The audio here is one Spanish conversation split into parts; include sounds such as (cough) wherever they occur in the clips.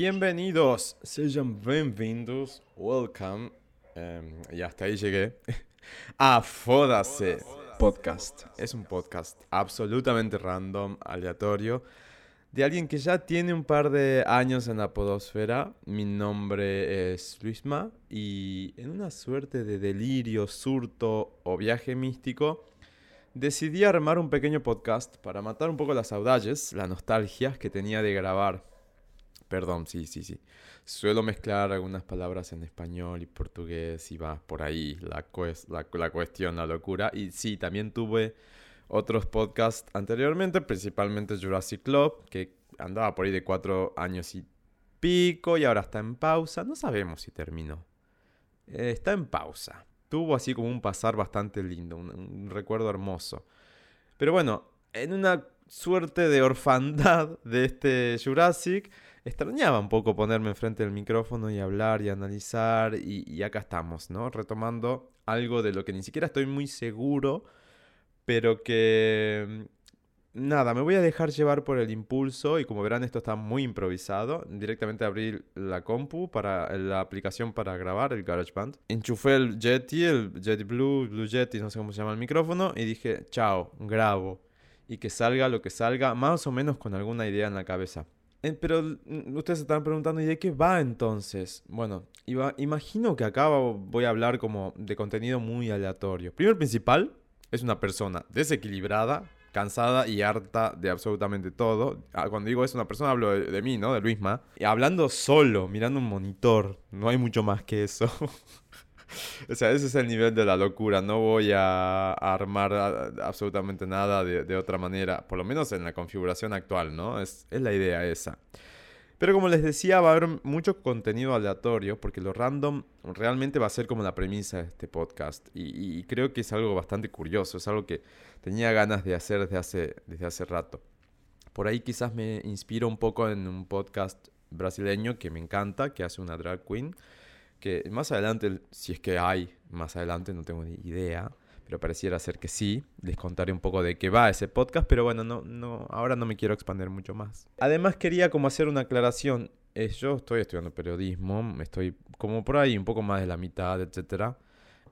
Bienvenidos, sean bienvenidos, welcome, em, y hasta ahí llegué, (laughs) a Fódase Podcast. Es un podcast absolutamente random, aleatorio, de alguien que ya tiene un par de años en la podosfera. Mi nombre es Luisma y en una suerte de delirio, surto o viaje místico, decidí armar un pequeño podcast para matar un poco las saudades, las nostalgias que tenía de grabar Perdón, sí, sí, sí. Suelo mezclar algunas palabras en español y portugués y va por ahí la, la, cuestión, la locura. Y sí, también tuve otros podcasts anteriormente, principalmente Jurassic Club, que andaba por ahí de cuatro años y pico y ahora está en pausa. No sabemos si terminó. Eh, está en pausa. Tuvo así como un pasar bastante lindo, un recuerdo hermoso. Pero bueno, en una suerte de orfandad de este Jurassic extrañaba un poco ponerme enfrente del micrófono y hablar y analizar y, acá estamos, ¿no? Retomando algo de lo que ni siquiera estoy muy seguro, pero que... Mm, nada, me voy a dejar llevar por el impulso y como verán esto está muy improvisado. Directamente abrí la compu para la aplicación para grabar el GarageBand. Enchufé el Yeti, el Yeti Blue, Blue Yeti, no sé cómo se llama el micrófono y dije, chao, grabo. Y que salga lo que salga, más o menos con alguna idea en la cabeza. Pero ustedes se están preguntando, ¿y de qué va entonces? Bueno, imagino que acá voy a hablar como de contenido muy aleatorio. Primero principal, es una persona desequilibrada, cansada y harta de absolutamente todo. Ah, cuando digo es una persona, hablo de, de mí, ¿no? De Luisma. Y hablando solo, mirando un monitor. No hay mucho más que eso. (laughs) (laughs) o sea, ese es el nivel de la locura. No voy a, armar absolutamente nada de, otra manera, por lo menos en la configuración actual, ¿no? Es, la idea esa. Pero como les decía, va a haber mucho contenido aleatorio, porque lo random realmente va a ser como la premisa de este podcast. Y, creo que es algo bastante curioso, es algo que tenía ganas de hacer desde hace, desde hace rato. Por ahí quizás me inspiro un poco en un podcast brasileño que me encanta, que hace una drag queen, que más adelante, si es que hay más adelante, no tengo ni idea, pero pareciera ser que sí. Les contaré un poco de qué va ese podcast, pero bueno, no, no, ahora no me quiero expandir mucho más. Además quería como hacer una aclaración. yo estoy estudiando periodismo, estoy como por ahí un poco más de la mitad, etcétera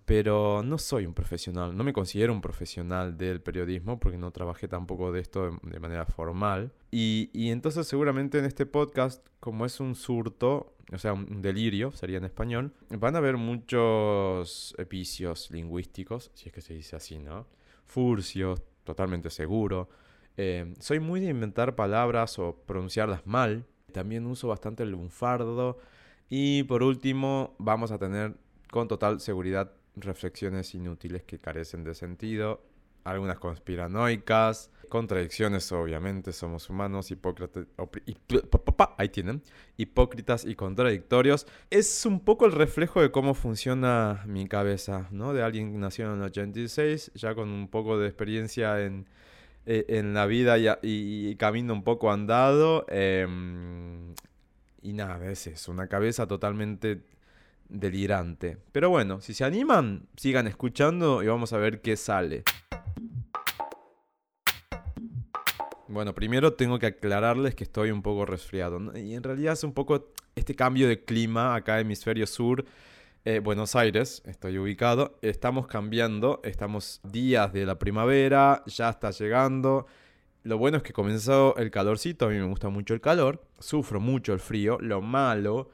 pero no soy un profesional, no me considero un profesional del periodismo porque no trabajé tampoco de esto de, manera formal. Y, y, entonces seguramente en este podcast, como es un surto, o sea, un delirio, sería en español, van a haber muchos epicios lingüísticos, si es que se dice así, ¿no? Furcios, totalmente seguro. Eh, soy muy de inventar palabras o pronunciarlas mal. También uso bastante el lunfardo. Y por último, vamos a tener con total seguridad reflexiones inútiles que carecen de sentido, algunas conspiranoicas, contradicciones obviamente, somos humanos, hipócritas, ahí tienen, hipócritas y contradictorios. Es un poco el reflejo de cómo funciona mi cabeza, ¿no? De alguien que nació en el 86, ya con un poco de experiencia en, eh, en la vida y, camino un poco andado. Em, y nada, es eso, una cabeza totalmente delirante. Pero bueno, si se animan, sigan escuchando y vamos a ver qué sale. Bueno, primero tengo que aclararles que estoy un poco resfriado. Y en realidad es un poco este cambio de clima acá en hemisferio sur. Eh, Buenos Aires, estoy ubicado. Estamos cambiando, estamos días de la primavera, ya está llegando. Lo bueno es que comenzó el calorcito, a mí me gusta mucho el calor, sufro mucho el frío. Lo malo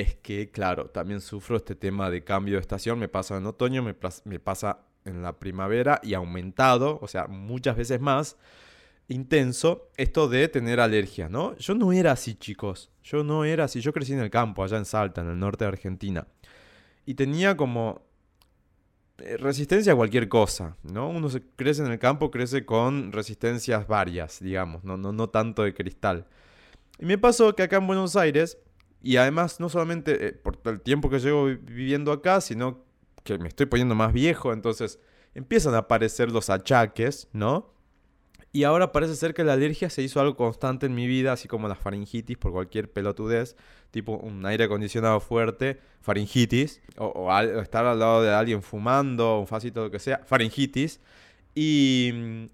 es que, claro, también sufro este tema de cambio de estación. Me pasa en otoño, me, pasa en la primavera y aumentado, o sea, muchas veces más intenso esto de tener alergia, ¿no? Yo no era así, chicos. Yo no era así. Yo crecí en el campo, allá en Salta, en el norte de Argentina. Y tenía como eh, resistencia a cualquier cosa, ¿no? Uno se crece en el campo, crece con resistencias varias, digamos, no, no, no tanto de cristal. Y me pasó que acá en Buenos Aires y además, no solamente eh, por el tiempo que llevo viviendo acá, sino que me estoy poniendo más viejo, entonces empiezan a aparecer los achaques, ¿no? Y ahora parece ser que la alergia se hizo algo constante en mi vida, así como la faringitis por cualquier pelotudez, tipo un aire acondicionado fuerte, faringitis, o, estar al lado de alguien fumando, un facito, lo que sea, faringitis. Y mm,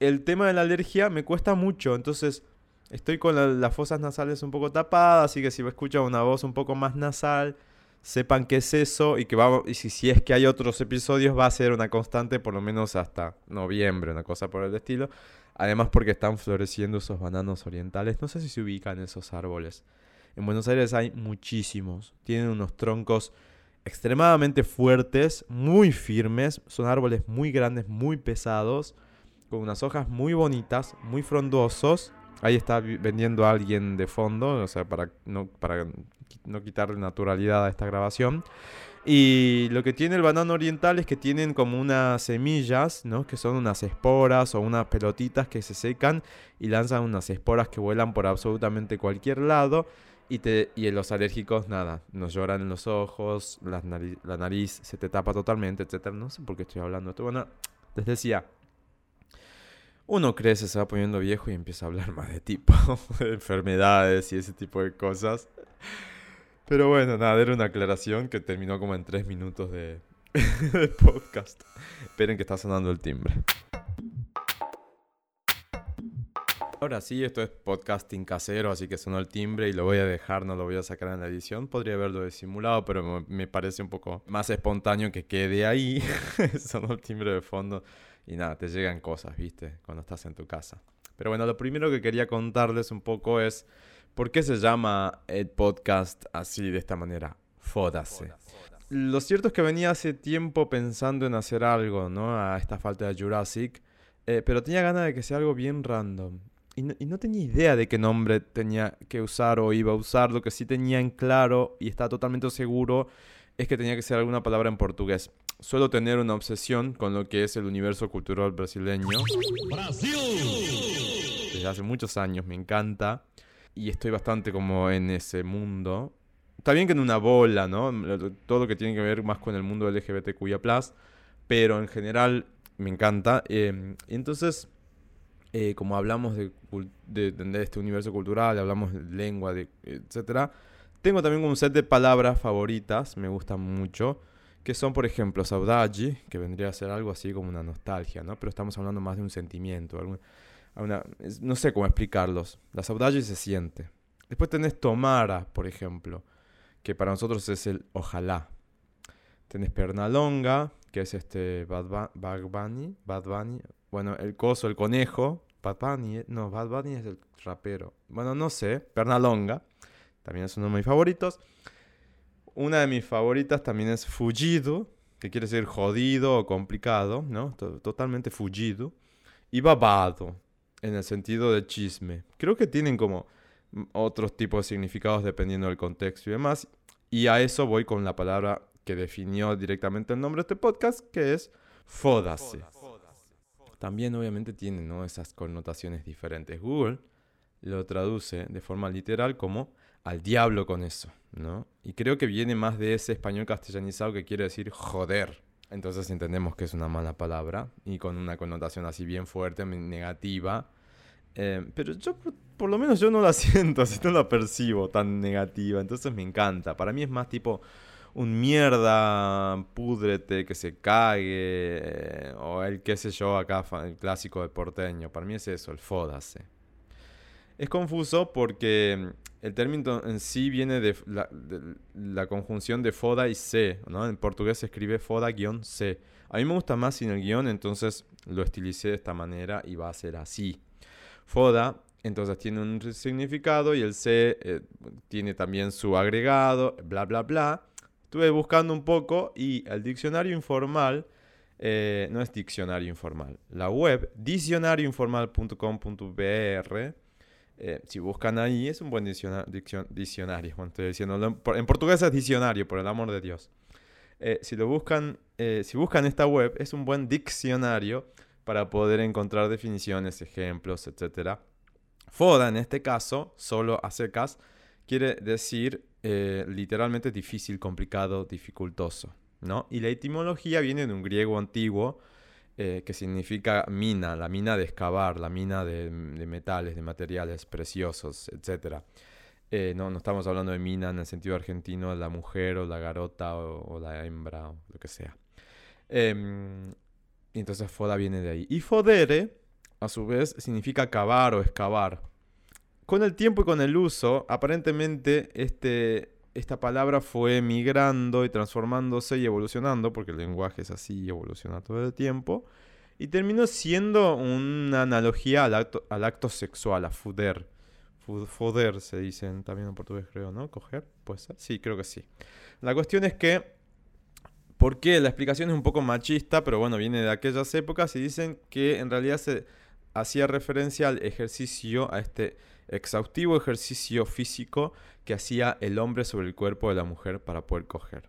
el tema de la alergia me cuesta mucho, entonces Estoy con las fosas nasales un poco tapadas, así que si escuchan una voz un poco más nasal, sepan qué es eso y que va, y si, si es que hay otros episodios va a ser una constante por lo menos hasta noviembre, una cosa por el estilo. Además porque están floreciendo esos bananos orientales. No sé si se ubican esos árboles. En Buenos Aires hay muchísimos. Tienen unos troncos extremadamente fuertes, muy firmes. Son árboles muy grandes, muy pesados. Con unas hojas muy bonitas, muy frondosos. Ahí está vendiendo alguien de fondo, o sea, para no, para quitarle naturalidad a esta grabación. Y lo que tiene el banano oriental es que tienen como unas semillas, ¿no? Que son unas esporas o unas pelotitas que se secan y lanzan unas esporas que vuelan por absolutamente cualquier lado. Y, te, y los alérgicos, nada, nos lloran en los ojos, la nariz, se te tapa totalmente, etc. No sé por qué estoy hablando esto. Bueno, les decía, uno crece, se va poniendo viejo y empieza a hablar más de tipo, (laughs) de enfermedades y ese tipo de cosas. Pero bueno, nada, era una aclaración que terminó como en tres minutos (laughs) de, podcast. Esperen que está sonando el timbre. Ahora sí, esto es podcasting casero, así que sonó el timbre y lo voy a dejar, no lo voy a sacar en la edición. Podría haberlo disimulado, pero me parece un poco más espontáneo que quede ahí. (laughs) sonó el timbre de fondo y nada, te llegan cosas, ¿viste? Cuando estás en tu casa. Pero bueno, lo primero que quería contarles un poco es ¿Por qué se llama el podcast así, de esta manera? Fódase. Lo cierto es que venía hace tiempo pensando en hacer algo, ¿no? A esta falta de Jurassic. Eh, pero tenía ganas de que sea algo bien random. Y no, y no, tenía idea de qué nombre tenía que usar o iba a usar. Lo que sí tenía en claro y estaba totalmente seguro es que tenía que ser alguna palabra en portugués. Suelo tener una obsesión con lo que es el universo cultural brasileño. ¡Brasil! Desde hace muchos años me encanta y estoy bastante como en ese mundo. Está bien que en una bola, ¿no? Todo lo que tiene que ver más con el mundo LGBTQIA+, pero en general me encanta. Eh, entonces, eh, como hablamos de, de, este universo cultural, hablamos de lengua, de, etc., tengo también un set de palabras favoritas, me gustan mucho, que son, por ejemplo, saudade, que vendría a ser algo así como una nostalgia, ¿no? Pero estamos hablando más de un sentimiento, algún, no sé cómo explicarlos. La saudade se siente. Después tenés tomara, por ejemplo, que para nosotros es el ojalá. Tenés pernalonga, que es este Bad, Bunny, Bad Bunny. Bueno, el coso, el conejo. Bad Bunny, eh, no, Bad Bunny es el rapero. Bueno, no sé, pernalonga. También es uno de mis favoritos. Una de mis favoritas también es fugido, que quiere decir jodido o complicado, ¿no? Totalmente fugido. Y babado, en el sentido de chisme. Creo que tienen como otros tipos de significados dependiendo del contexto y demás. Y a eso voy con la palabra que definió directamente el nombre de este podcast, que es fódase. También obviamente tiene ¿no? esas connotaciones diferentes. Google lo traduce de forma literal como al diablo con eso, ¿no? Y creo que viene más de ese español castellanizado que quiere decir joder. Entonces entendemos que es una mala palabra y con una connotación así bien fuerte, negativa. Eh, pero yo, por, lo menos yo no la (laughs) siento, así no la percibo tan negativa. Entonces me encanta. Para mí es más tipo un mierda, púdrete, que se cague. Eh, o el qué sé yo acá, el clásico de porteño. Para mí es eso, el fódase. Es confuso porque el término en sí viene de la, conjunción de foda y se, ¿no? En portugués se escribe foda-c. A mí me gusta más sin el guion, entonces lo estilicé de esta manera y va a ser así. Foda, entonces tiene un significado y el C eh, tiene también su agregado, bla, bla, bla. Estuve buscando un poco y el diccionario informal eh, no es diccionario informal. La web diccionarioinformal.com.br eh, si buscan ahí, es un buen diccionario. diccionario estoy diciendo, en portugués es diccionario, por el amor de Dios. si lo buscan, si buscan esta web, es un buen diccionario para poder encontrar definiciones, ejemplos, etc. Foda, en este caso, solo a secas, quiere decir eh, literalmente difícil, complicado, dificultoso. ¿no? Y la etimología viene de un griego antiguo eh, que significa mina, la mina de excavar, la mina de, metales, de materiales preciosos, etc. Eh, no, no estamos hablando de mina en el sentido argentino, la mujer o la garota o, la hembra o lo que sea. Em, y entonces foda viene de ahí. Y fodere, a su vez, significa cavar o excavar. con el tiempo y con el uso, aparentemente este, esta palabra fue migrando y transformándose y evolucionando, porque el lenguaje es así, evoluciona todo el tiempo, y terminó siendo una analogía al acto, al acto sexual, a fuder. Foder se dicen también en portugués, creo, ¿no? Coger, pues Sí, creo que sí. La cuestión es que, ¿por qué? La explicación es un poco machista, pero bueno, viene de aquellas épocas y dicen que en realidad se hacía referencia al ejercicio, a este exhaustivo ejercicio físico que hacía el hombre sobre el cuerpo de la mujer para poder coger.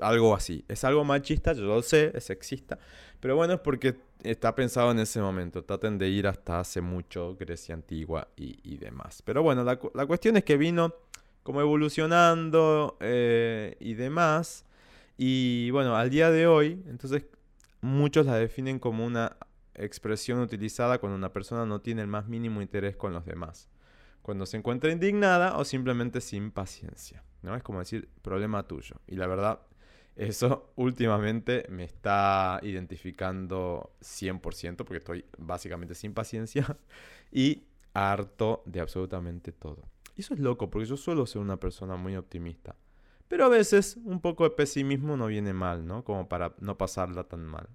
Algo así. Es algo machista, yo lo sé, es sexista, pero bueno, es porque está pensado en ese momento. Traten de ir hasta hace mucho, Grecia antigua y, demás. Pero bueno, la, cuestión es que vino como evolucionando eh, y demás. Y bueno, al día de hoy, entonces muchos la definen como una expresión utilizada cuando una persona no tiene el más mínimo interés con los demás cuando se encuentra indignada o simplemente sin paciencia. ¿no? Es como decir, problema tuyo. Y la verdad, eso (laughs) últimamente me está identificando 100% porque estoy básicamente sin paciencia (laughs) y harto de absolutamente todo. Y eso es loco porque yo suelo ser una persona muy optimista. Pero a veces un poco de pesimismo no viene mal, ¿no? Como para no pasarla tan mal.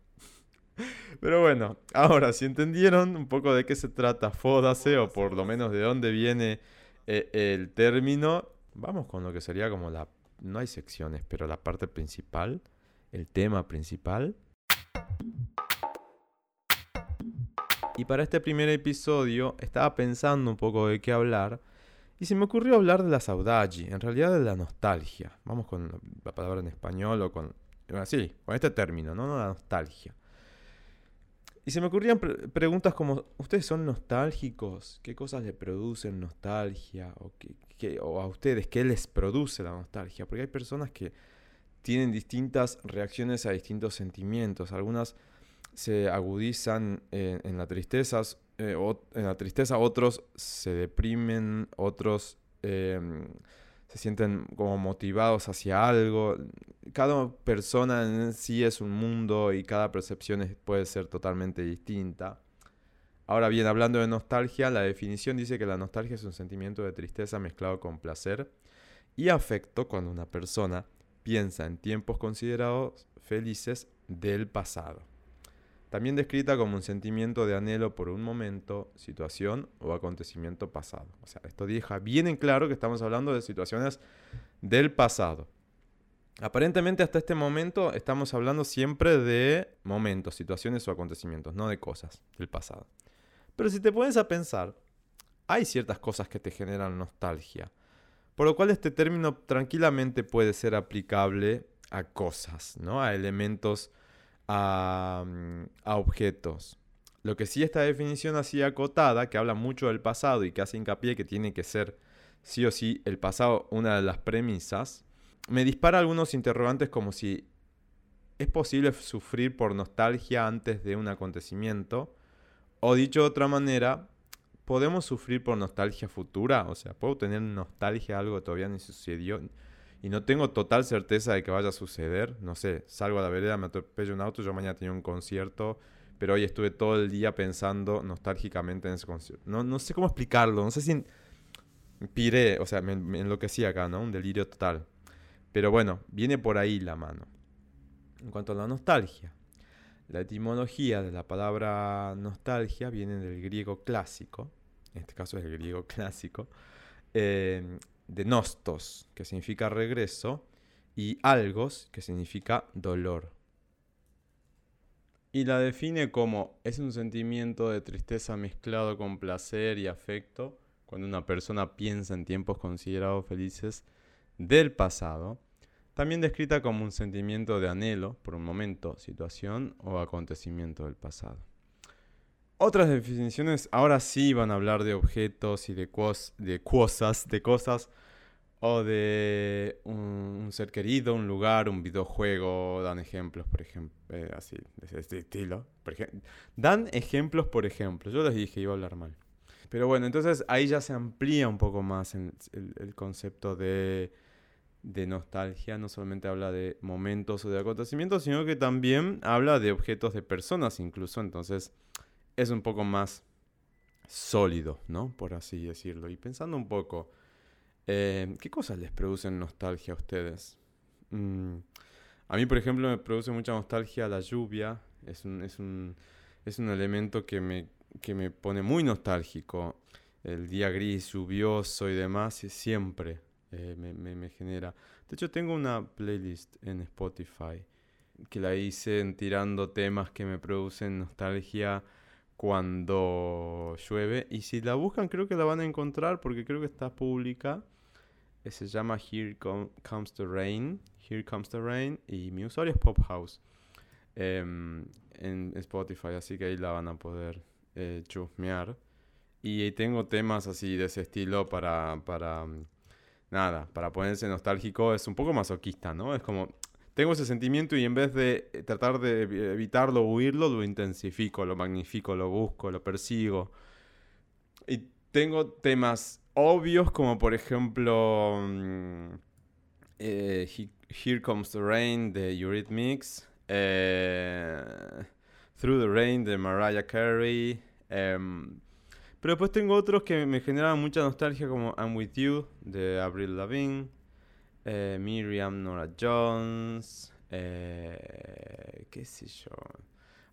Pero bueno, ahora, si entendieron un poco de qué se trata Fódase, o por lo menos de dónde viene eh, el término, vamos con lo que sería como la... No hay secciones, pero la parte principal, el tema principal. Y para este primer episodio estaba pensando un poco de qué hablar y se me ocurrió hablar de la saudade, en realidad de la nostalgia. Vamos con la palabra en español o con... Sí, con este término, ¿no? La nostalgia. Y se me ocurrían preguntas como, ¿ustedes son nostálgicos? ¿Qué cosas le producen nostalgia? ¿O, a ustedes, ¿qué les produce la nostalgia? Porque hay personas que tienen distintas reacciones a distintos sentimientos. Algunas se agudizan en, la tristeza, eh, en la tristeza, otros se deprimen, otros em, se sienten como motivados hacia algo. Cada persona en sí es un mundo y cada percepción puede ser totalmente distinta. Ahora bien, hablando de nostalgia, la definición dice que la nostalgia es un sentimiento de tristeza mezclado con placer y afecto cuando una persona piensa en tiempos considerados felices del pasado también descrita como un sentimiento de anhelo por un momento, situación o acontecimiento pasado. O sea, esto deja bien en claro que estamos hablando de situaciones del pasado. Aparentemente hasta este momento estamos hablando siempre de momentos, situaciones o acontecimientos, no de cosas del pasado. Pero si te pones a pensar, hay ciertas cosas que te generan nostalgia, por lo cual este término tranquilamente puede ser aplicable a cosas, ¿no? A elementos Mm, a, objetos. Lo que sí esta definición así acotada, que habla mucho del pasado y que hace hincapié que tiene que ser sí o sí el pasado una de las premisas, me dispara algunos interrogantes como si es posible sufrir por nostalgia antes de un acontecimiento, o dicho de otra manera, ¿podemos sufrir por nostalgia futura? O sea, ¿puedo tener nostalgia de algo que todavía ni sucedió? Y no tengo total certeza de que vaya a suceder. No sé, salgo a la vereda, me atropello un auto, yo mañana tenía un concierto, pero hoy estuve todo el día pensando nostálgicamente en ese concierto. No, no sé cómo explicarlo, no sé si piré, o sea, me, me enloquecí acá, ¿no? Un delirio total. Pero bueno, viene por ahí la mano. En cuanto a la nostalgia, la etimología de la palabra nostalgia viene del griego clásico, en este caso es el griego clásico, eh, de nostos, que significa regreso, y algos, que significa dolor. Y la define como es un sentimiento de tristeza mezclado con placer y afecto cuando una persona piensa en tiempos considerados felices del pasado, también descrita como un sentimiento de anhelo por un momento, situación o acontecimiento del pasado. Otras definiciones ahora sí van a hablar de objetos y de, de cosas, de cosas o de un, ser querido, un lugar, un videojuego. Dan ejemplos, por ejemplo, eh, así, de este estilo. Dan ejemplos, por ejemplo. Yo les dije, iba a hablar mal. Pero bueno, entonces ahí ya se amplía un poco más el, el concepto de, de nostalgia. No solamente habla de momentos o de acontecimientos, sino que también habla de objetos de personas incluso. Entonces es un poco más sólido, ¿no? Por así decirlo. Y pensando un poco, eh, ¿qué cosas les producen nostalgia a ustedes? Mm, a mí, por ejemplo, me produce mucha nostalgia la lluvia. Es un, es un, es un elemento que me, que me pone muy nostálgico. El día gris, lluvioso y demás, siempre eh, me, genera. De hecho, tengo una playlist en Spotify que la hice tirando temas que me producen nostalgia cuando llueve. Y si la buscan, creo que la van a encontrar porque creo que está pública. Eh, se llama Here Comes the Rain. Here Comes the Rain. Y mi usuario es Pop House. Em, en Spotify, así que ahí la van a poder eh, chusmear. Y tengo temas así de ese estilo para, para, nada, para ponerse nostálgico. Es un poco masoquista, ¿no? Es como, tengo ese sentimiento y en vez de eh, tratar de evitarlo huirlo, lo intensifico, lo magnifico, lo busco, lo persigo. Y tengo temas obvios como por ejemplo mm, eh, Here Comes the Rain de Eurythmics, eh, Through the Rain de Mariah Carey. Em, pero después tengo otros que me generan mucha nostalgia como I'm With You de Avril Lavigne. Eh, Miriam, Nora Jones, eh, qué sé yo.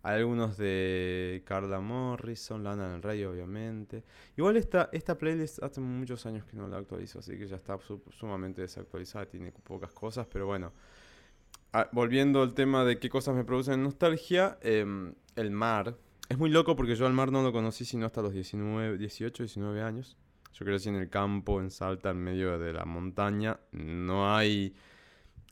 Algunos de Carla Morrison, Lana del Rey, obviamente. Igual esta, esta playlist hace muchos años que no la actualizo, así que ya está sumamente desactualizada, tiene pocas cosas, pero bueno. Ah, volviendo al tema de qué cosas me producen nostalgia, em, el mar. Es muy loco porque yo al mar no lo conocí sino hasta los 19, 18, 19 años. Yo crecí en el campo, en Salta, en medio de la montaña. No hay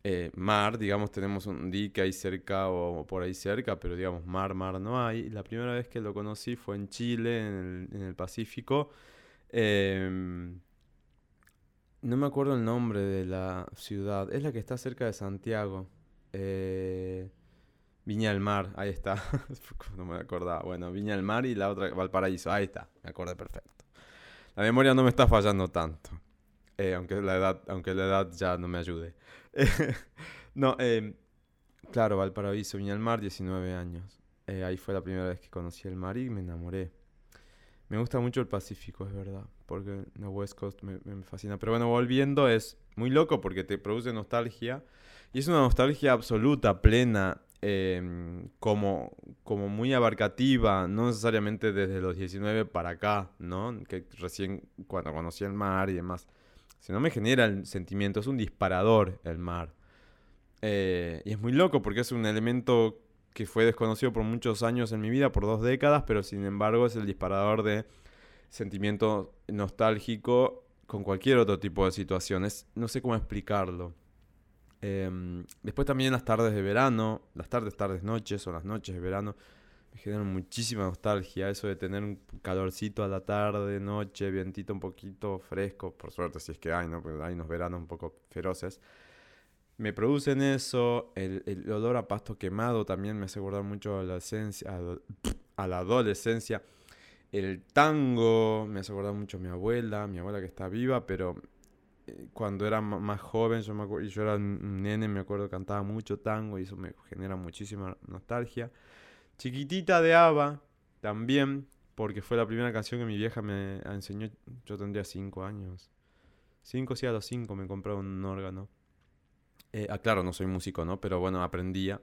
eh, mar, digamos, tenemos un dique ahí cerca o, por ahí cerca, pero digamos, mar, mar no hay. La primera vez que lo conocí fue en Chile, en el, Pacífico. Em, no me acuerdo el nombre de la ciudad. Es la que está cerca de Santiago. Eh, Viña del Mar, ahí está. (laughs) no me acordaba. Bueno, Viña del Mar y la otra, Valparaíso. Ahí está, me acordé perfecto. La memoria no me está fallando tanto. Eh, aunque, la edad, aunque la edad ya no me ayude. (laughs) no, eh, claro, Valparaíso, Viña del Mar, 19 años. Eh, ahí fue la primera vez que conocí el mar y me enamoré. Me gusta mucho el Pacífico, es verdad, porque la West Coast me, me, fascina. Pero bueno, volviendo, es muy loco porque te produce nostalgia. Y es una nostalgia absoluta, plena, Em, como, como muy abarcativa, no necesariamente desde los 19 para acá, ¿no? Que recién cuando conocí el mar y demás. Sino me genera el sentimiento, es un disparador el mar. Eh, y es muy loco porque es un elemento que fue desconocido por muchos años en mi vida, por dos décadas, pero sin embargo es el disparador de sentimiento nostálgico con cualquier otro tipo de situaciones. No sé cómo explicarlo. Em, después también las tardes de verano, las tardes, tardes, noches o las noches de verano, me generan muchísima nostalgia. Eso de tener un calorcito a la tarde, noche, vientito un poquito fresco, por suerte si es que hay, ¿no? Porque hay unos veranos un poco feroces. Me producen eso, el, el olor a pasto quemado también me hace acordar mucho a la, esencia, la adolescencia. El tango me hace acordar mucho a mi abuela, mi abuela que está viva, pero cuando era más joven, yo, me y yo era un nene, me acuerdo cantaba mucho tango y eso me genera muchísima nostalgia. Chiquitita de Ava, también, porque fue la primera canción que mi vieja me enseñó, yo tendría 5 años. 5, sí, a los 5 me compré un órgano. Eh, ah, claro, no soy músico, ¿no? Pero bueno, aprendía.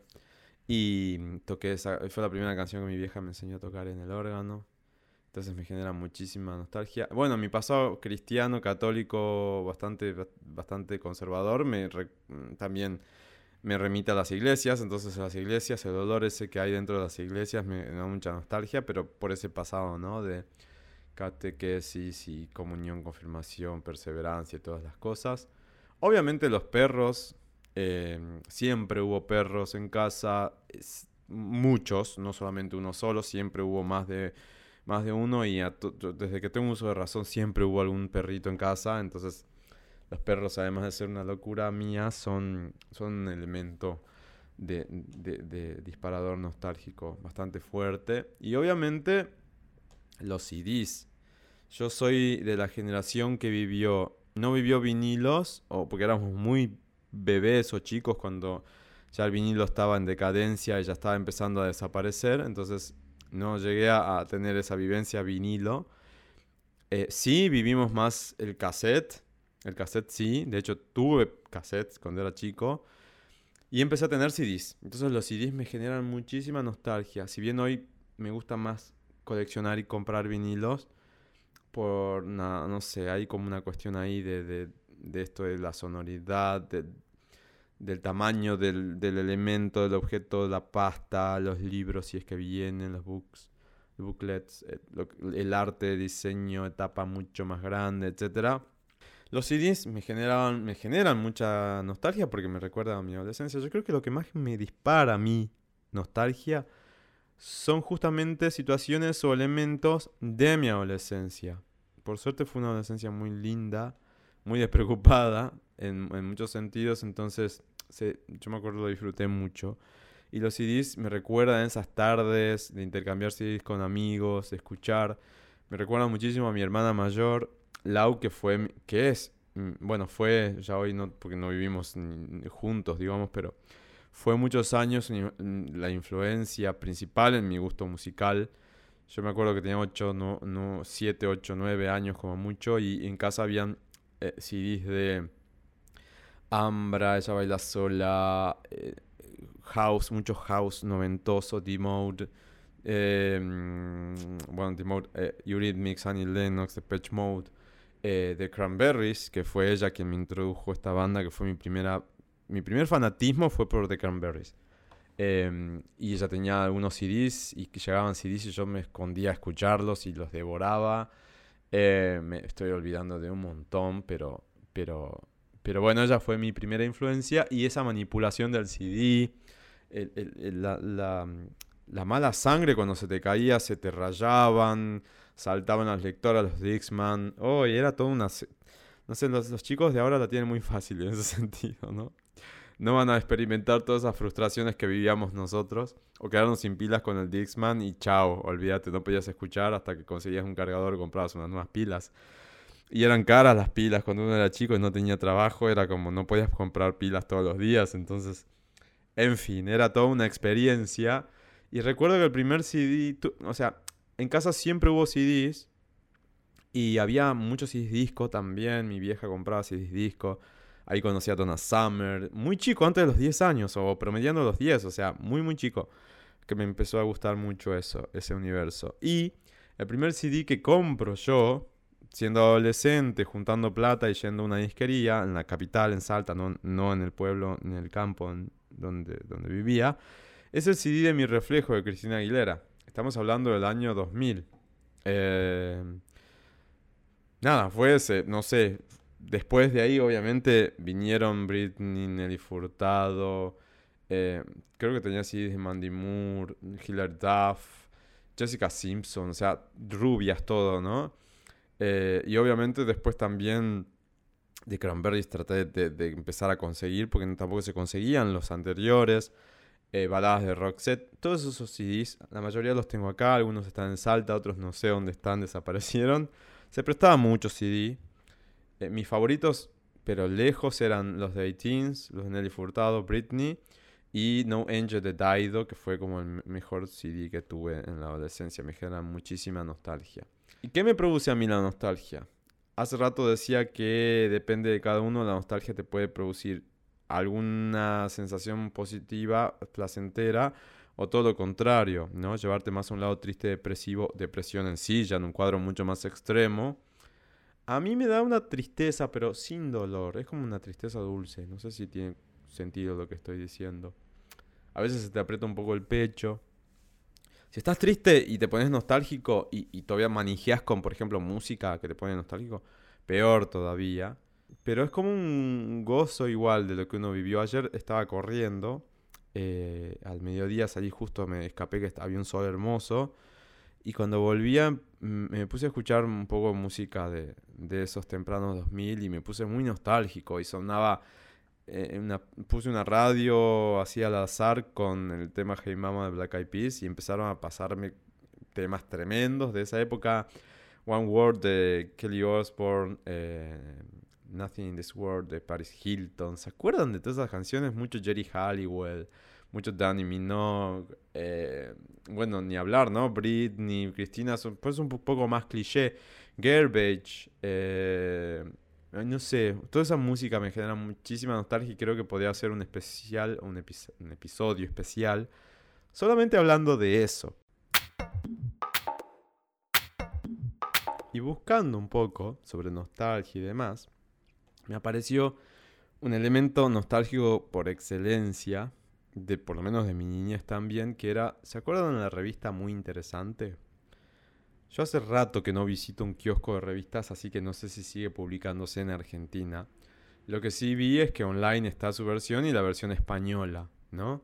Y toqué esa, fue la primera canción que mi vieja me enseñó a tocar en el órgano. Entonces me genera muchísima nostalgia. Bueno, mi pasado cristiano, católico, bastante, bastante conservador, me también me remite a las iglesias. Entonces las iglesias, el dolor ese que hay dentro de las iglesias me da mucha nostalgia, pero por ese pasado, ¿no? De catequesis y comunión, confirmación, perseverancia y todas las cosas. Obviamente los perros, eh, siempre hubo perros en casa, muchos, no solamente uno solo, siempre hubo más de más de uno y desde que tengo uso de razón siempre hubo algún perrito en casa, entonces los perros además de ser una locura mía son, son un elemento de, de, disparador nostálgico bastante fuerte y obviamente los CDs. Yo soy de la generación que vivió, no vivió vinilos, o porque éramos muy bebés o chicos cuando ya el vinilo estaba en decadencia y ya estaba empezando a desaparecer, entonces no llegué a, tener esa vivencia vinilo. Eh, sí, vivimos más el cassette. El cassette sí. De hecho, tuve cassettes cuando era chico. Y empecé a tener CDs. Entonces los CDs me generan muchísima nostalgia. Si bien hoy me gusta más coleccionar y comprar vinilos, por, no sé, hay como una cuestión ahí de, esto de la sonoridad, del tamaño del, elemento, del objeto, la pasta, los libros, si es que vienen, los books, booklets, el, eh, el arte, diseño, etapa mucho más grande, etcétera los CDs me, generaban, me generan mucha nostalgia porque me recuerdan a mi adolescencia. Yo creo que lo que más me dispara a mi nostalgia son justamente situaciones o elementos de mi adolescencia. Por suerte fue una adolescencia muy linda, muy despreocupada en, muchos sentidos, entonces yo me acuerdo lo disfruté mucho. Y los CDs me recuerdan esas tardes de intercambiar CDs con amigos, de escuchar. Me recuerdan muchísimo a mi hermana mayor, Lau, que fue, que es, mm, bueno, fue, ya hoy no, porque no vivimos juntos, digamos, pero fue muchos años la influencia principal en mi gusto musical. Yo me acuerdo que tenía 8, no, no, 7, 8, 9 años como mucho y en casa habían eh, CDs de Ambra, Ella Baila Sola, eh, House, mucho House noventoso, D-Mode, eh, mm, bueno, D-Mode, eh, Eurythmics, Annie Lennox, Patch Mode. Eh, de Cranberries, que fue ella quien me introdujo esta banda, que fue mi primera... Mi primer fanatismo fue por The Cranberries. Em, y ella tenía algunos CDs y llegaban CDs y yo me escondía a escucharlos y los devoraba. Eh, me estoy olvidando de un montón, pero, pero, pero bueno, ella fue mi primera influencia y esa manipulación del CD, la, la, la, mala sangre cuando se te caía, se te rayaban, saltaban las lectoras, los Dixman. Oh, y era todo una... No sé, los, chicos de ahora la tienen muy fácil en ese (laughs) sentido, ¿no? No van a experimentar todas esas frustraciones que vivíamos nosotros. O quedarnos sin pilas con el Dixman y chao, olvídate, no podías escuchar hasta que conseguías un cargador y comprabas unas nuevas pilas. Y eran caras las pilas cuando uno era chico y no tenía trabajo, era como no podías comprar pilas todos los días, entonces, en fin, era toda una experiencia. Y recuerdo que el primer CD, o sea, en casa siempre hubo CDs y había muchos CDs disco también. Mi vieja compraba CDs disco. Ahí conocí a Donna Summer. Muy chico, antes de los 10 años o promediando los 10, o sea, muy, muy chico. Que me empezó a gustar mucho eso, ese universo. Y el primer CD que compro yo, siendo adolescente, juntando plata y yendo a una disquería en la capital, en Salta, no, no en el pueblo, ni en el campo donde, donde vivía, es el CD de Mi Reflejo de Cristina Aguilera. Estamos hablando del año 2000. Eh, nada, fue ese, no sé. Después de ahí, obviamente, vinieron Britney, Nelly Furtado. Eh, creo que tenía así de Mandy Moore, Hilary Duff, Jessica Simpson, o sea, rubias todo, ¿no? Eh, y obviamente después también de Cranberries traté de, empezar a conseguir, porque tampoco se conseguían los anteriores eh, baladas de Roxette, todos esos CDs, la mayoría los tengo acá, algunos están en Salta, otros no sé dónde están, (laughs) desaparecieron. Se prestaba mucho CD. Eh, mis favoritos, pero lejos, eran los de 18 los de Nelly Furtado, Britney y No Angel de Daido, que fue como el mejor CD que tuve en la adolescencia. Me genera muchísima nostalgia. ¿Y qué me produce a mí la nostalgia? Hace rato decía que depende de cada uno, la nostalgia te puede producir alguna sensación positiva, placentera, o todo lo contrario, ¿no? Llevarte más a un lado triste, depresivo, depresión en sí, ya en un cuadro mucho más extremo. A mí me da una tristeza, pero sin dolor. Es como una tristeza dulce. No sé si tiene sentido lo que estoy diciendo. A veces se te aprieta un poco el pecho. Si estás triste y te pones nostálgico y, todavía manijeas con, por ejemplo, música que te pone nostálgico, peor todavía. Pero es como un gozo igual de lo que uno vivió ayer. Estaba corriendo. Eh, al mediodía salí justo, me escapé que había un sol hermoso. Y cuando volvía me puse a escuchar un poco música de, de esos tempranos 2000 y me puse muy nostálgico y sonaba, eh, una, puse una radio así al azar con el tema Hey Mama de Black Eyed Peas y empezaron a pasarme temas tremendos de esa época. One Word de Kelly Osbourne, eh, Nothing in This World de Paris Hilton. ¿Se acuerdan de todas esas canciones? Mucho Jerry Halliwell, mucho Danny Minogue, eh, bueno, ni hablar, ¿no? Britney, Cristina, son pues un poco más cliché. Garbage, eh, no sé, toda esa música me genera muchísima nostalgia y creo que podría ser un especial, un, un episodio especial, solamente hablando de eso. Y buscando un poco sobre nostalgia y demás, me apareció un elemento nostálgico por excelencia, de por lo menos de mi niñez también, que era, ¿se acuerdan de la revista Muy Interesante? Yo hace rato que no visito un kiosco de revistas, así que no sé si sigue publicándose en Argentina. Lo que sí vi es que online está su versión y la versión española, ¿no?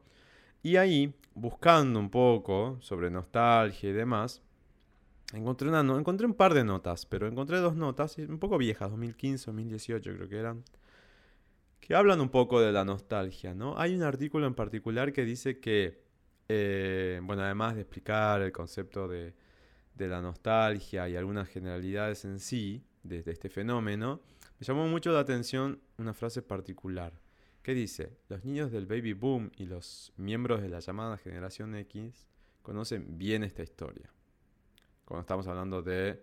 Y ahí, buscando un poco sobre nostalgia y demás, encontré, un par de notas, pero encontré dos notas, un poco viejas, 2015, 2018 creo que eran, que hablan un poco de la nostalgia, ¿no? Hay un artículo en particular que dice que, eh, bueno, además de explicar el concepto de, de la nostalgia y algunas generalidades en sí de, este fenómeno, me llamó mucho la atención una frase particular que dice, los niños del baby boom y los miembros de la llamada generación X conocen bien esta historia. Cuando estamos hablando de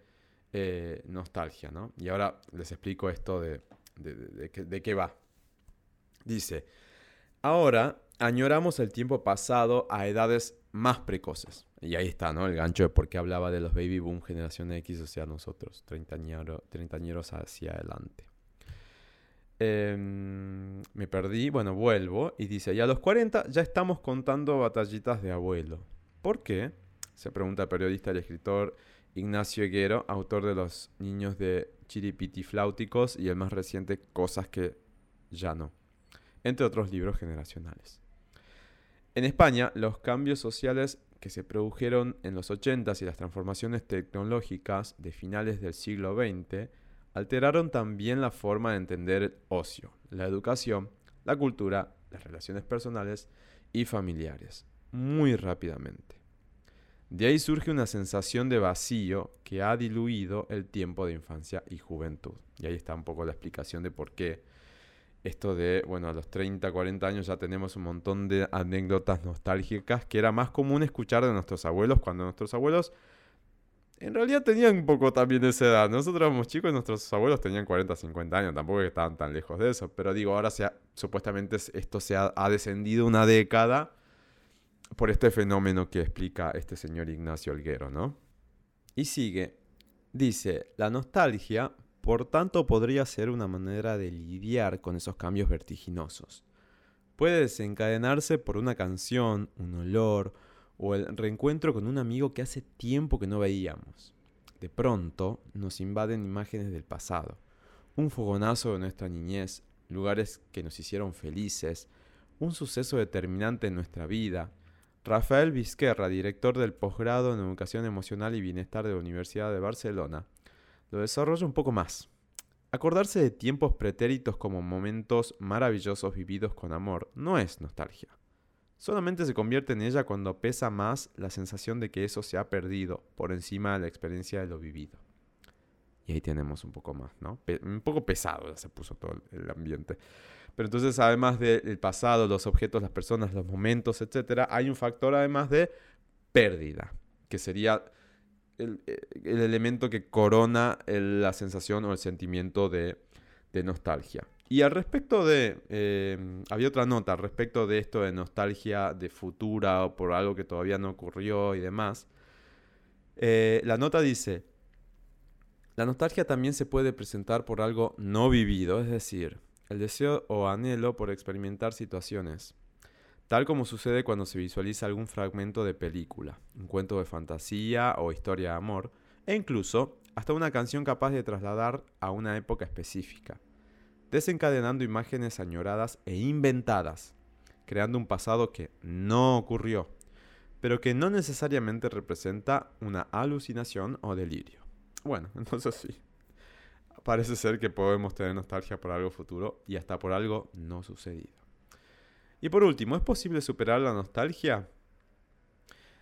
eh, nostalgia, ¿no? Y ahora les explico esto de, de qué va. Dice, ahora añoramos el tiempo pasado a edades más precoces. Y ahí está, ¿no? El gancho de por qué hablaba de los baby boom generación X, o sea, nosotros, treintañeros hacia adelante. Em, me perdí, bueno, vuelvo y dice, y a los 40 ya estamos contando batallitas de abuelo. ¿Por qué? Se pregunta el periodista y escritor Ignacio Higuero, autor de Los niños de Chiripiti Flauticos y el más reciente Cosas que ya no, entre otros libros generacionales. En España, los cambios sociales que se produjeron en los 80s y las transformaciones tecnológicas de finales del siglo XX alteraron también la forma de entender el ocio, la educación, la cultura, las relaciones personales y familiares, muy rápidamente. De ahí surge una sensación de vacío que ha diluido el tiempo de infancia y juventud. Y ahí está un poco la explicación de por qué esto de, bueno, a los 30, 40 años ya tenemos un montón de anécdotas nostálgicas que era más común escuchar de nuestros abuelos cuando nuestros abuelos en realidad tenían un poco también esa edad. Nosotros éramos chicos y nuestros abuelos tenían 40, 50 años, tampoco estaban tan lejos de eso. Pero digo, ahora se supuestamente esto se ha, ha descendido una década por este fenómeno que explica este señor Ignacio Alguero, ¿no? Y sigue, dice, la nostalgia por tanto, podría ser una manera de lidiar con esos cambios vertiginosos. Puede desencadenarse por una canción, un olor o el reencuentro con un amigo que hace tiempo que no veíamos. De pronto nos invaden imágenes del pasado, un fogonazo de nuestra niñez, lugares que nos hicieron felices, un suceso determinante en nuestra vida. Rafael Vizquerra, director del posgrado en Educación Emocional y Bienestar de la Universidad de Barcelona, lo desarrollo un poco más. Acordarse de tiempos pretéritos como momentos maravillosos vividos con amor no es nostalgia. Solamente se convierte en ella cuando pesa más la sensación de que eso se ha perdido por encima de la experiencia de lo vivido. Y ahí tenemos un poco más, ¿no? un poco pesado ya se puso todo el ambiente. Pero entonces, además del pasado, los objetos, las personas, los momentos, etc., hay un factor además de pérdida, que sería el, elemento que corona la sensación o el sentimiento de, nostalgia. Y al respecto de, eh, había otra nota al respecto de esto de nostalgia de futura o por algo que todavía no ocurrió y demás. Eh, la nota dice, la nostalgia también se puede presentar por algo no vivido, es decir, el deseo o anhelo por experimentar situaciones tal como sucede cuando se visualiza algún fragmento de película, un cuento de fantasía o historia de amor, e incluso hasta una canción capaz de trasladar a una época específica, desencadenando imágenes añoradas e inventadas, creando un pasado que no ocurrió, pero que no necesariamente representa una alucinación o delirio. Bueno, (laughs) entonces sí. Parece ser que podemos tener nostalgia por algo futuro y hasta por algo no sucedido. Y por último, ¿es posible superar la nostalgia?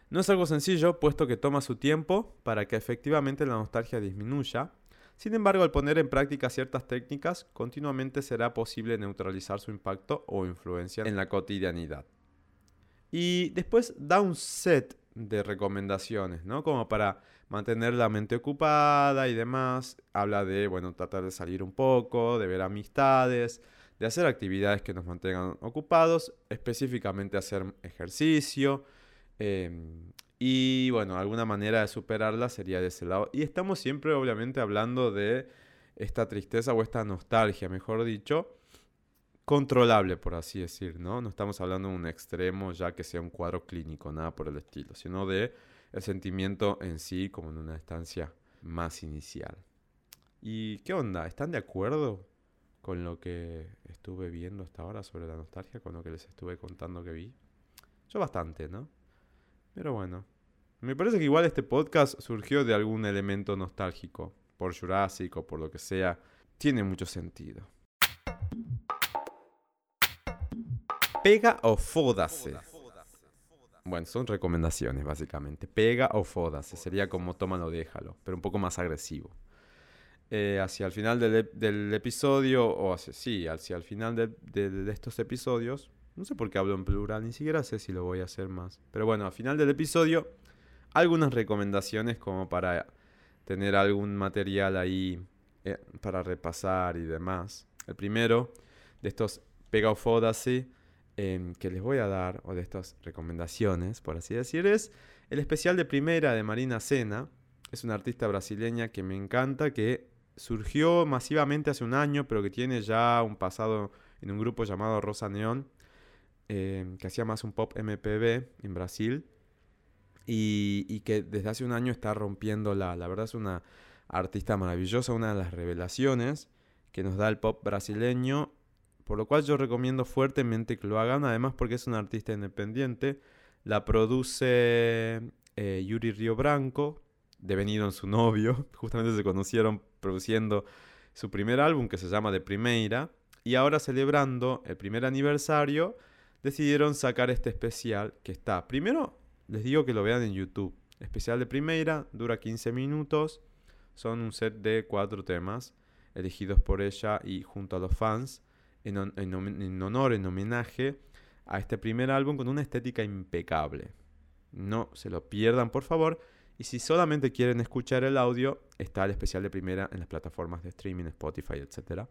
No es algo sencillo, puesto que toma su tiempo para que efectivamente la nostalgia disminuya. Sin embargo, al poner en práctica ciertas técnicas, continuamente será posible neutralizar su impacto o influencia en la cotidianidad. Y después da un set de recomendaciones, ¿no? Como para mantener la mente ocupada y demás. Habla de, bueno, tratar de salir un poco, de ver amistades, de hacer actividades que nos mantengan ocupados, específicamente hacer ejercicio. Em, y bueno, alguna manera de superarla sería de ese lado. Y estamos siempre, obviamente, hablando de esta tristeza o esta nostalgia, mejor dicho, controlable, por así decir, ¿no? No estamos hablando de un extremo ya que sea un cuadro clínico, nada por el estilo, sino de el sentimiento en sí como en una estancia más inicial. ¿Y qué onda? ¿Están de acuerdo con lo que estuve viendo hasta ahora sobre la nostalgia, con lo que les estuve contando que vi? Yo bastante, ¿no? Pero bueno, me parece que igual este podcast surgió de algún elemento nostálgico, por Jurassic o por lo que sea. Tiene mucho sentido. Pega o fódase. Bueno, son recomendaciones básicamente. Pega o fódase. Sería como tómalo, déjalo, pero un poco más agresivo. Eh, hacia el final del, episodio, o hacia, sí, hacia el final de, estos episodios, no sé por qué hablo en plural, ni siquiera sé si lo voy a hacer más. Pero bueno, al final del episodio, algunas recomendaciones como para tener algún material ahí eh, para repasar y demás. El primero de estos pega o fódase Em, que les voy a dar, o de estas recomendaciones, por así decir, es el especial de primera de Marina Sena. Es una artista brasileña que me encanta, que surgió masivamente hace un año, pero que tiene ya un pasado en un grupo llamado Rosa Neón, em, que hacía más un pop MPB en Brasil, y, que desde hace un año está rompiéndola. La verdad es una artista maravillosa, una de las revelaciones que nos da el pop brasileño por lo cual yo recomiendo fuertemente que lo hagan, además porque es un artista independiente. La produce eh, Yuri Río Branco, devenido en su novio. (laughs) Justamente se conocieron produciendo su primer álbum que se llama De Primeira. Y ahora celebrando el primer aniversario, decidieron sacar este especial que está. Primero, les digo que lo vean en YouTube. Especial de Primeira, dura 15 minutos. Son un set de cuatro temas elegidos por ella y junto a los fans en, honor, en homenaje a este primer álbum con una estética impecable. No se lo pierdan, por favor. Y si solamente quieren escuchar el audio, está el especial de primera en las plataformas de streaming, Spotify, etc.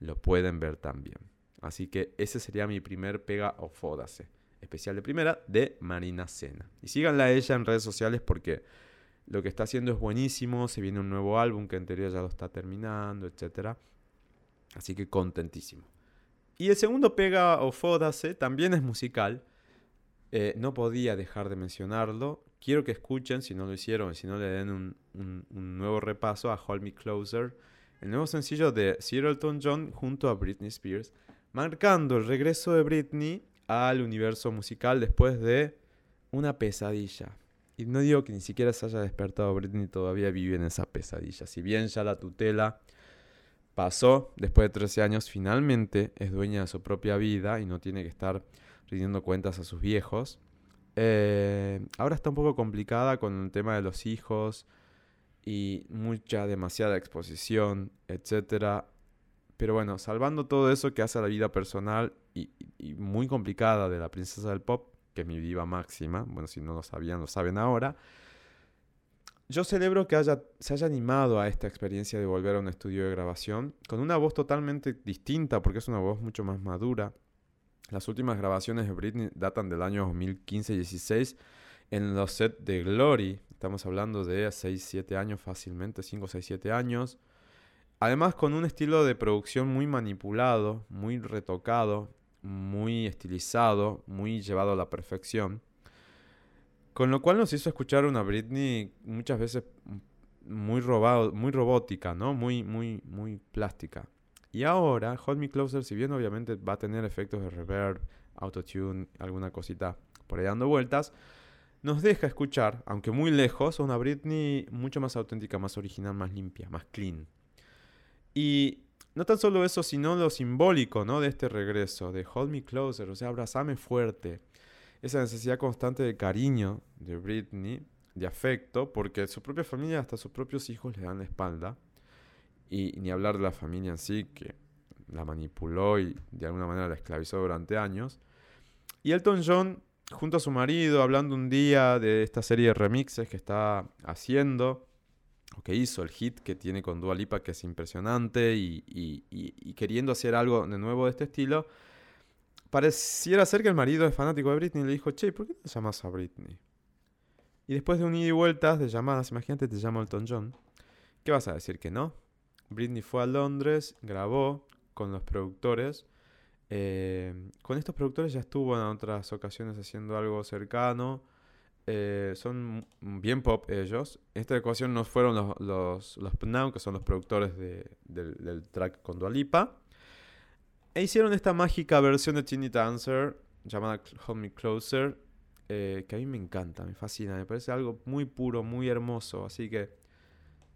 Lo pueden ver también. Así que ese sería mi primer pega o fódase. Especial de primera de Marina Sena. Y síganla a ella en redes sociales porque lo que está haciendo es buenísimo. Se viene un nuevo álbum que en teoría ya lo está terminando, etc. Así que contentísimo. Y el segundo pega o fódase también es musical. Eh, no podía dejar de mencionarlo. Quiero que escuchen, si no lo hicieron, si no le den un, nuevo repaso a Hold Me Closer, el nuevo sencillo de Sir Elton John junto a Britney Spears, marcando el regreso de Britney al universo musical después de una pesadilla. Y no digo que ni siquiera se haya despertado Britney, todavía vive en esa pesadilla. Si bien ya la tutela pasó, después de 13 años, finalmente es dueña de su propia vida y no tiene que estar rindiendo cuentas a sus viejos. Eh, ahora está un poco complicada con el tema de los hijos y mucha, demasiada exposición, etc. Pero bueno, salvando todo eso que hace la vida personal y, muy complicada de la princesa del pop, que es mi diva máxima, bueno, si no lo sabían, lo saben ahora. Yo celebro que se haya animado a esta experiencia de volver a un estudio de grabación con una voz totalmente distinta porque es una voz mucho más madura. Las últimas grabaciones de Britney datan del año 2015-16 en los sets de Glory. Estamos hablando de 6-7 años fácilmente, 5, 6, 7 años. Además con un estilo de producción muy manipulado, muy retocado, muy estilizado, muy llevado a la perfección. Con lo cual nos hizo escuchar una Britney muchas veces muy muy robótica, ¿no? Muy, muy, muy plástica. Y ahora, Hold Me Closer, si bien obviamente va a tener efectos de reverb, autotune, alguna cosita por ahí dando vueltas, nos deja escuchar, aunque muy lejos, una Britney mucho más auténtica, más original, más limpia, más clean. Y no tan solo eso, sino lo simbólico, ¿no? De este regreso, de Hold Me Closer, o sea, abrazame fuerte esa necesidad constante de cariño de Britney, de afecto, porque su propia familia, hasta sus propios hijos, le dan la espalda. Y ni hablar de la familia en sí, que la manipuló y de alguna manera la esclavizó durante años. Y Elton John junto a su marido, hablando un día de esta serie de remixes que está haciendo, o que hizo, el hit que tiene con Dua Lipa, que es impresionante, y, queriendo hacer algo de nuevo de este estilo, pareciera ser que el marido es fanático de Britney y le dijo, che, ¿por qué te llamas a Britney? Y después de un ida y vueltas de llamadas, imagínate, te llama Elton John, ¿qué vas a decir que no? Britney fue a Londres, grabó con los productores, eh, con estos productores ya estuvo en otras ocasiones haciendo algo cercano. Eh, son bien pop ellos. En esta ocasión no fueron los, los, los que son los productores del, track con Dualipa. E hicieron esta mágica versión de Teeny Dancer llamada Hold Me Closer, eh, que a mí me encanta, me fascina, me parece algo muy puro, muy hermoso. Así que,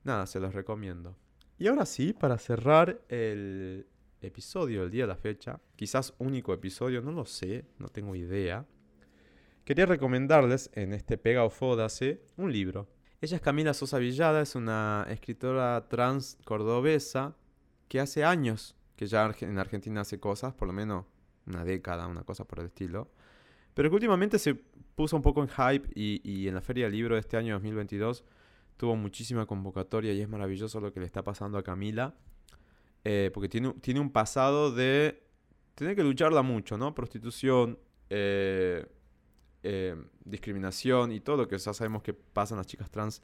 nada, se los recomiendo. Y ahora sí, para cerrar el, episodio el día de la fecha, quizás único episodio, no lo sé, no tengo idea. Quería recomendarles en este Pega o Fódase un libro. Ella es Camila Sosa Villada, es una escritora trans cordobesa que hace años que ya en Argentina hace cosas, por lo menos una década, una cosa por el estilo. Pero que últimamente se puso un poco en hype y, y en la Feria del Libro de este año 2022 tuvo muchísima convocatoria y es maravilloso lo que le está pasando a Camila. Eh, porque tiene, tiene un pasado de tener que lucharla mucho, ¿no? Prostitución, eh, eh, discriminación y todo lo que ya sabemos que pasan las chicas trans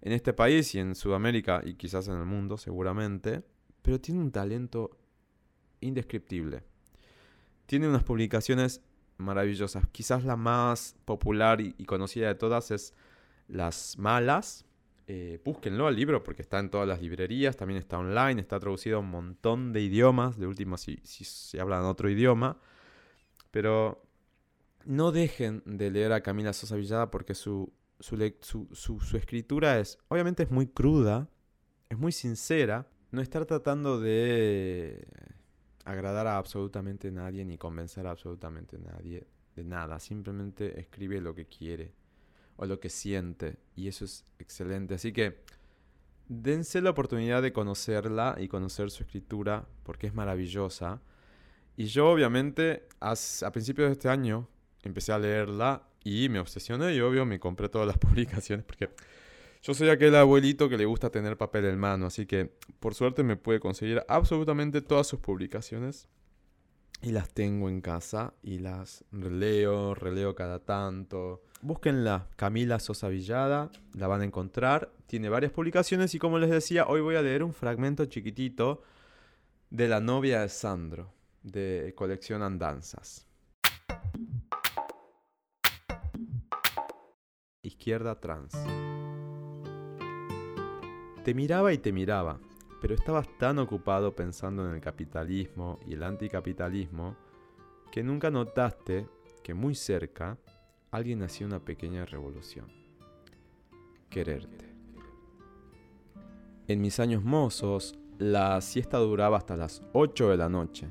en este país y en Sudamérica y quizás en el mundo seguramente, pero tiene un talento indescriptible. Tiene unas publicaciones maravillosas. Quizás la más popular y conocida de todas es Las Malas, eh, búsquenlo al libro porque está en todas las librerías, también está online, está traducido a un montón de idiomas, de último si, se habla otro idioma. Pero no dejen de leer a Camila Sosa Villada porque su, su, escritura es, obviamente es muy cruda, es muy sincera, no está tratando de agradar a absolutamente nadie ni convencer a absolutamente nadie de nada, simplemente escribe lo que quiere o lo que siente. Y eso es excelente. Así que dense la oportunidad de conocerla y conocer su escritura porque es maravillosa. Y yo obviamente a principios de este año empecé a leerla y me obsesioné y obvio me compré todas las (laughs) publicaciones porque yo soy aquel abuelito que le gusta tener papel en mano. Así que por suerte me pude conseguir absolutamente todas sus publicaciones. Y las tengo en casa y las releo, releo cada tanto. Búsquenla, Camila Sosa Villada, la van a encontrar. Tiene varias publicaciones y como les decía, hoy voy a leer un fragmento chiquitito de La novia de Sandro, de colección Andanzas. Izquierda trans. Te miraba y te miraba, pero estabas tan ocupado pensando en el capitalismo y el anticapitalismo que nunca notaste que muy cerca alguien hacía una pequeña revolución. Quererte. En mis años mozos, la siesta duraba hasta las 8 de la noche.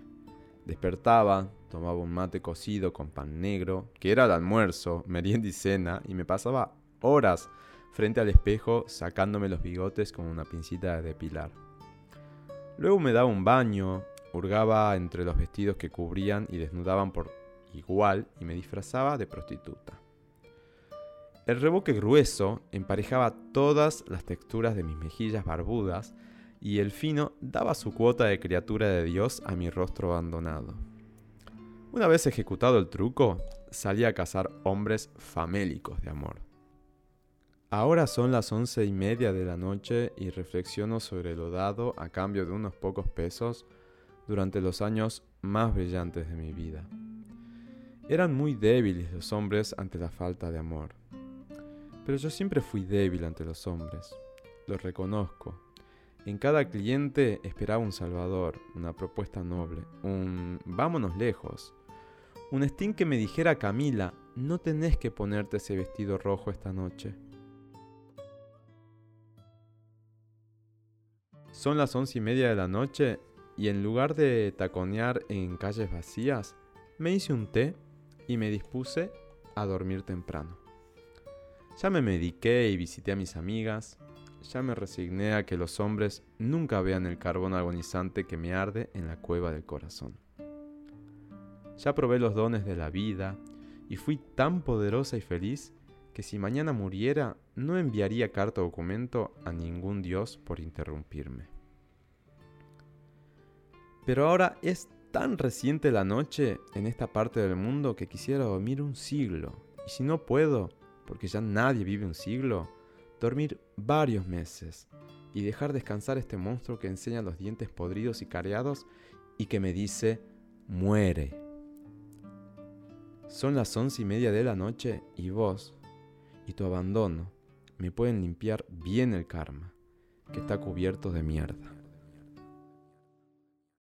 Despertaba, tomaba un mate cocido con pan negro, que era el almuerzo, (laughs) merienda y cena, y me pasaba horas frente al espejo sacándome los bigotes con una pincita de depilar. Luego me daba un baño, hurgaba entre los vestidos que cubrían y desnudaban por igual y me disfrazaba de prostituta. El reboque grueso emparejaba todas las texturas de mis mejillas barbudas y el fino daba su cuota de criatura de Dios a mi rostro abandonado. Una vez ejecutado el truco, salí a cazar hombres famélicos de amor. Ahora son las once y media de la noche y reflexiono sobre lo dado a cambio de unos pocos pesos durante los años más brillantes de mi vida. Eran muy débiles los hombres ante la falta de amor. Pero yo siempre fui débil ante los hombres. Lo reconozco. En cada cliente esperaba un salvador, una propuesta noble, un vámonos lejos. Un Sting que me dijera Camila, no tenés que ponerte ese vestido rojo esta noche. Son las once y media de la noche y en lugar de taconear en calles vacías, me hice un té y me dispuse a dormir temprano. Ya me mediqué y visité a mis amigas, ya me resigné a que los hombres nunca vean el carbón agonizante que me arde en la cueva del corazón. Ya probé los dones de la vida y fui tan poderosa y feliz que si mañana muriera no enviaría carta o documento a ningún dios por interrumpirme. Pero ahora es tan reciente la noche en esta parte del mundo que quisiera dormir un siglo. Y si no puedo, porque ya nadie vive un siglo, dormir varios meses y dejar descansar este monstruo que enseña los dientes podridos y careados y que me dice, muere. Son las once y media de la noche y vos y tu abandono me pueden limpiar bien el karma, que está cubierto de mierda.